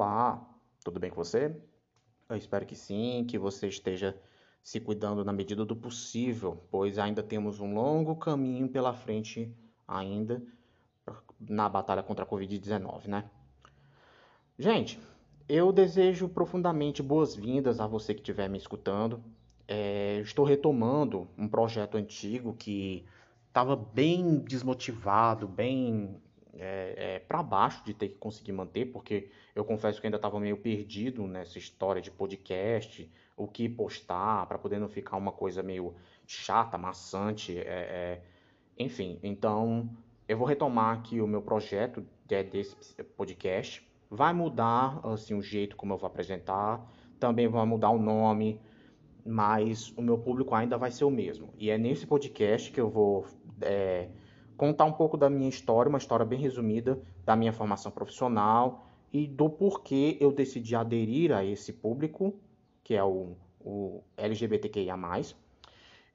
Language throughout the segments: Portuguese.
Olá, tudo bem com você? Eu espero que sim, que você esteja se cuidando na medida do possível, pois ainda temos um longo caminho pela frente ainda na batalha contra a Covid-19, né? Gente, eu desejo profundamente boas-vindas a você que estiver me escutando. É, estou retomando um projeto antigo que estava bem desmotivado, bem é, é, para baixo de ter que conseguir manter, porque eu confesso que ainda estava meio perdido nessa história de podcast, o que postar, para poder não ficar uma coisa meio chata, maçante, é, é, enfim. Então, eu vou retomar aqui o meu projeto de, desse podcast. Vai mudar assim o jeito como eu vou apresentar, também vai mudar o nome, mas o meu público ainda vai ser o mesmo. E é nesse podcast que eu vou é, contar um pouco da minha história, uma história bem resumida da minha formação profissional e do porquê eu decidi aderir a esse público, que é o, o LGBTQIA+,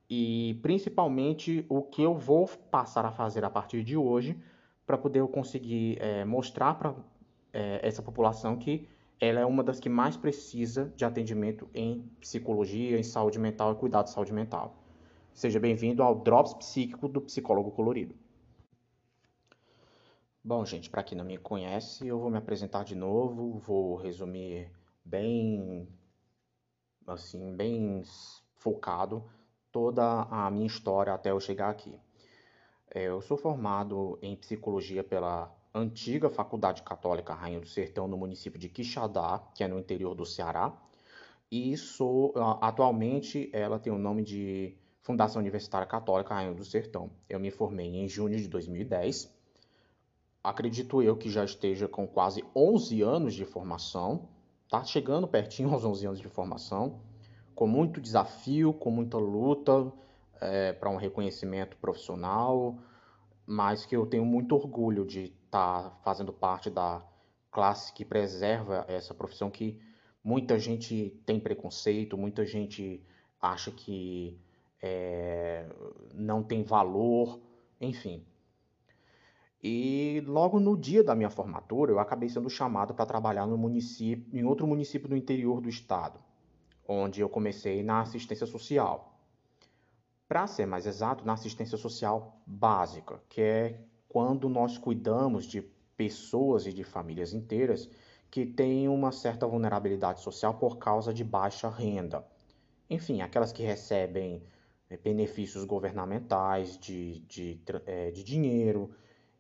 e principalmente o que eu vou passar a fazer a partir de hoje para poder eu conseguir é, mostrar para é, essa população que ela é uma das que mais precisa de atendimento em psicologia, em saúde mental e cuidado de saúde mental. Seja bem-vindo ao Drops Psíquico do Psicólogo Colorido. Bom, gente, para quem não me conhece, eu vou me apresentar de novo, vou resumir bem assim, bem focado toda a minha história até eu chegar aqui. É, eu sou formado em psicologia pela antiga Faculdade Católica Rainha do Sertão no município de Quixadá, que é no interior do Ceará, e sou atualmente ela tem o nome de Fundação Universitária Católica Rainha do Sertão. Eu me formei em junho de 2010 acredito eu que já esteja com quase 11 anos de formação, tá chegando pertinho aos 11 anos de formação, com muito desafio, com muita luta é, para um reconhecimento profissional, mas que eu tenho muito orgulho de estar tá fazendo parte da classe que preserva essa profissão que muita gente tem preconceito, muita gente acha que é, não tem valor, enfim. E logo no dia da minha formatura, eu acabei sendo chamado para trabalhar no município, em outro município do interior do estado, onde eu comecei na assistência social. Para ser mais exato, na assistência social básica, que é quando nós cuidamos de pessoas e de famílias inteiras que têm uma certa vulnerabilidade social por causa de baixa renda. Enfim, aquelas que recebem eh, benefícios governamentais de, de, eh, de dinheiro,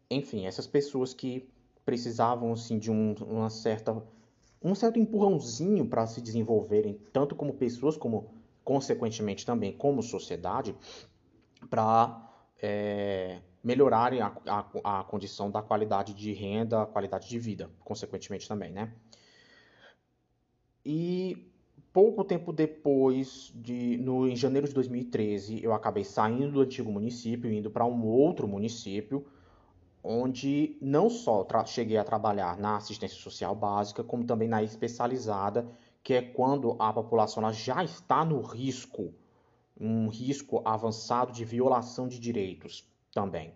enfim, essas pessoas que precisavam assim de um, uma certa um certo empurrãozinho para se desenvolverem tanto como pessoas como consequentemente também como sociedade para é, melhorarem a, a, a, condição da qualidade de renda, a qualidade de vida, consequentemente também, né? E pouco tempo depois, de, no, em janeiro de 2013, eu acabei saindo do antigo município, indo para um outro município, onde não só cheguei a trabalhar na assistência social básica, como também na especializada, que é quando a população já está no risco, um risco avançado de violação de direitos também.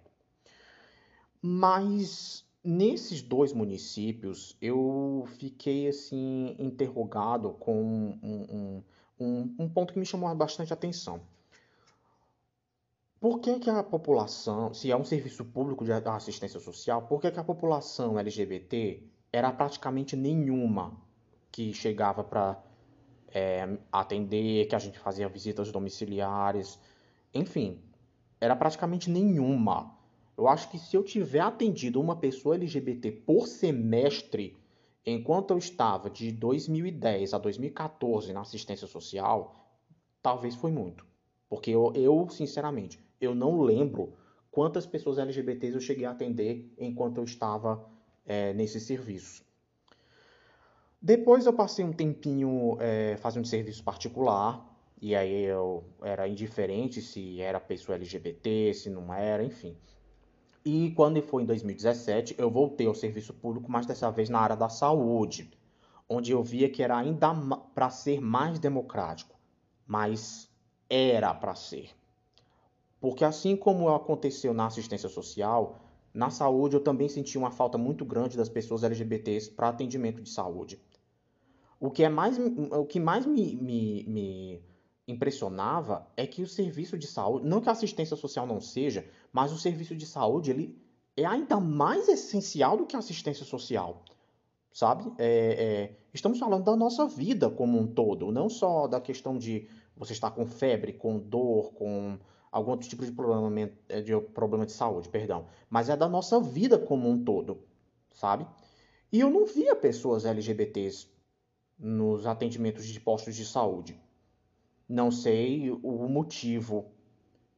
Mas nesses dois municípios eu fiquei assim interrogado com um, um, um, um ponto que me chamou bastante atenção. Por que, que a população, se é um serviço público de assistência social, por que, que a população LGBT era praticamente nenhuma que chegava para é, atender, que a gente fazia visitas domiciliares, enfim, era praticamente nenhuma. Eu acho que se eu tiver atendido uma pessoa LGBT por semestre, enquanto eu estava de 2010 a 2014 na assistência social, talvez foi muito. Porque eu, eu sinceramente, eu não lembro quantas pessoas LGBTs eu cheguei a atender enquanto eu estava é, nesse serviço. Depois eu passei um tempinho é, fazendo serviço particular, e aí eu era indiferente se era pessoa LGBT, se não era, enfim. E quando foi em 2017, eu voltei ao serviço público, mas dessa vez na área da saúde, onde eu via que era ainda para ser mais democrático, mas era para ser. Porque assim como aconteceu na assistência social, Na saúde, eu também senti uma falta muito grande das pessoas LGBTs para atendimento de saúde. O que, é mais, o que mais me, me, me impressionava é que o serviço de saúde, não que a assistência social não seja, mas o serviço de saúde ele é ainda mais essencial do que a assistência social, sabe? É, é, estamos falando da nossa vida como um todo, não só da questão de você estar com febre, com dor, com algum outro tipo de problema é, de, problema de saúde, perdão, mas é da nossa vida como um todo, sabe? E eu não via pessoas LGBTs nos atendimentos de postos de saúde. Não sei o motivo.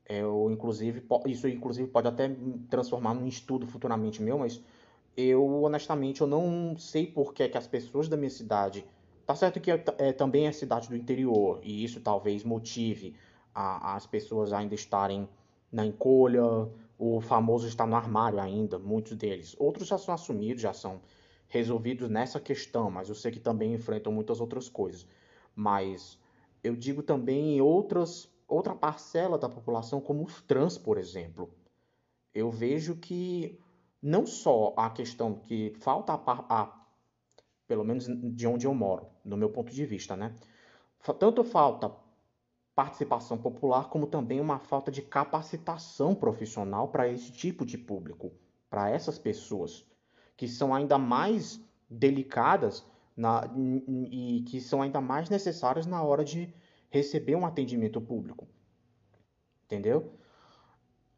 Eu, inclusive, isso inclusive pode até transformar num estudo futuramente meu, mas eu honestamente eu não sei por que, que as pessoas da minha cidade. Tá certo que é, é também é cidade do interior, e isso talvez motive a, as pessoas ainda estarem na encolha, o famoso está no armário ainda, muitos deles. Outros já são assumidos, já são resolvidos nessa questão, mas eu sei que também enfrentam muitas outras coisas. Mas eu digo também em outras, outra parcela da população, como os trans, por exemplo. Eu vejo que não só a questão que falta a, a pelo menos de onde eu moro, no meu ponto de vista, né? Tanto falta participação popular, como também uma falta de capacitação profissional para esse tipo de público, para essas pessoas que são ainda mais delicadas na, e que são ainda mais necessárias na hora de receber um atendimento público. Entendeu?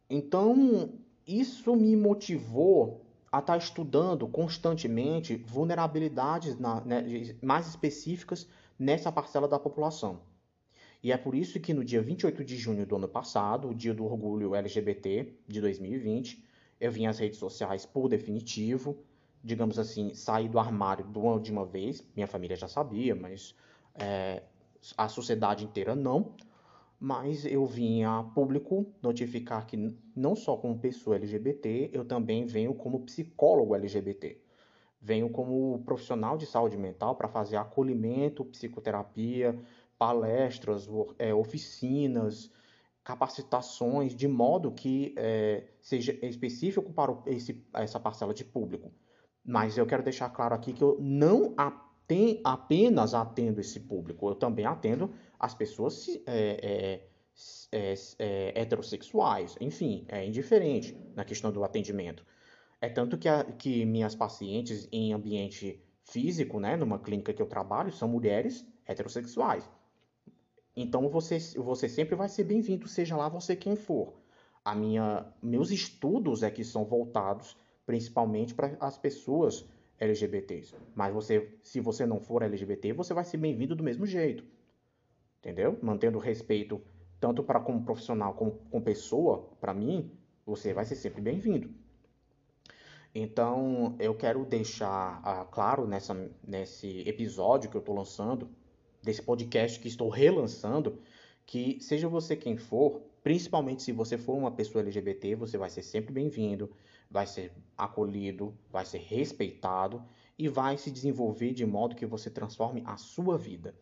Então, isso me motivou a estar tá estudando constantemente vulnerabilidades na, né, mais específicas nessa parcela da população. E é por isso que no dia 28 de junho do ano passado, o dia do orgulho LGBT de 2020, eu vim às redes sociais por definitivo, digamos assim, sair do armário de uma vez. Minha família já sabia, mas é, a sociedade inteira não. Mas eu vim a público notificar que não só como pessoa LGBT, eu também venho como psicólogo LGBT. Venho como profissional de saúde mental para fazer acolhimento, psicoterapia, palestras, é, oficinas, capacitações, de modo que é, seja específico para esse, essa parcela de público. Mas eu quero deixar claro aqui que eu não aten, apenas atendo esse público, eu também atendo as pessoas é, é, é, é, heterossexuais, enfim, é indiferente na questão do atendimento. É tanto que, a, que minhas pacientes em ambiente físico, né, numa clínica que eu trabalho, são mulheres heterossexuais. Então você, você sempre vai ser bem-vindo, seja lá você quem for. A minha, meus estudos é que são voltados principalmente para as pessoas LGBTs. Mas você, se você não for LGBT, você vai ser bem-vindo do mesmo jeito. Entendeu? Mantendo respeito tanto para como profissional como como pessoa, para mim, você vai ser sempre bem-vindo. Então, eu quero deixar uh, claro nessa, nesse episódio que eu estou lançando desse podcast que estou relançando, que seja você quem for, principalmente se você for uma pessoa LGBT, você vai ser sempre bem-vindo, vai ser acolhido, vai ser respeitado e vai se desenvolver de modo que você transforme a sua vida.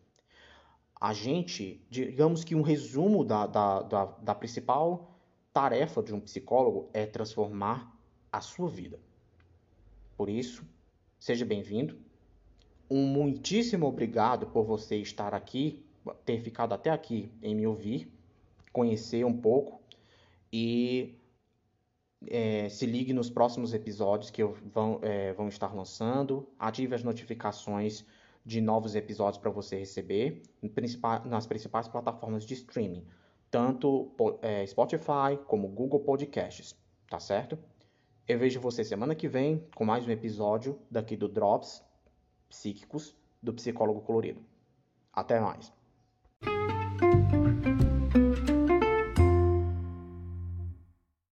A gente, digamos que um resumo da, da, da, da principal tarefa de um psicólogo é transformar a sua vida. Por isso, seja bem-vindo, um muitíssimo obrigado por você estar aqui, ter ficado até aqui em me ouvir, conhecer um pouco e é, se ligue nos próximos episódios que eu vão, é, vão estar lançando. Ative as notificações de novos episódios para você receber nas principais plataformas de streaming, tanto é, Spotify como Google Podcasts, tá certo? Eu vejo você semana que vem com mais um episódio daqui do Drops psíquicos do psicólogo colorido. Até mais.